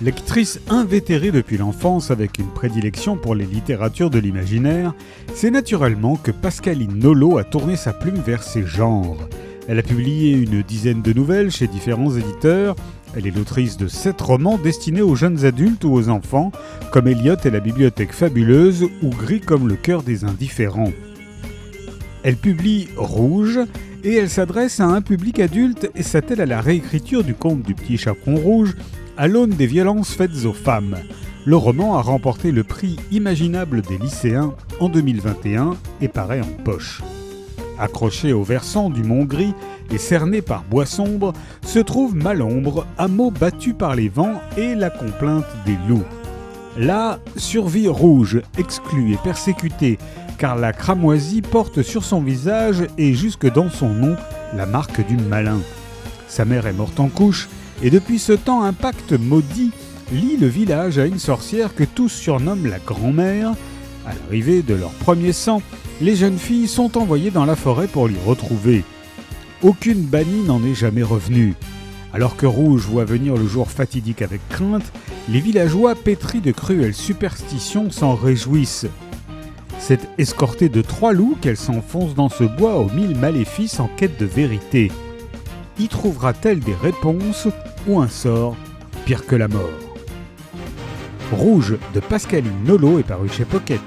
Lectrice invétérée depuis l'enfance avec une prédilection pour les littératures de l'imaginaire, c'est naturellement que Pascaline Nolo a tourné sa plume vers ces genres. Elle a publié une dizaine de nouvelles chez différents éditeurs. Elle est l'autrice de sept romans destinés aux jeunes adultes ou aux enfants, comme Elliot et la bibliothèque fabuleuse ou Gris comme le cœur des indifférents. Elle publie Rouge et elle s'adresse à un public adulte et s'attelle à la réécriture du conte du petit chaperon rouge à l'aune des violences faites aux femmes. Le roman a remporté le prix imaginable des lycéens en 2021 et paraît en poche. Accroché au versant du mont Gris et cerné par bois sombre, se trouve Malombre, hameau battu par les vents et la complainte des loups. Là, survit rouge, exclu et persécuté, car la cramoisie porte sur son visage et jusque dans son nom la marque du malin. Sa mère est morte en couche et depuis ce temps, un pacte maudit lie le village à une sorcière que tous surnomment la grand-mère. À l'arrivée de leur premier sang, les jeunes filles sont envoyées dans la forêt pour l'y retrouver. Aucune bannie n'en est jamais revenue. Alors que Rouge voit venir le jour fatidique avec crainte, les villageois pétris de cruelles superstitions s'en réjouissent. C'est escortée de trois loups qu'elle s'enfonce dans ce bois aux mille maléfices en quête de vérité. Y trouvera-t-elle des réponses ou un sort pire que la mort? Rouge de Pascaline Nolo est paru chez Pocket.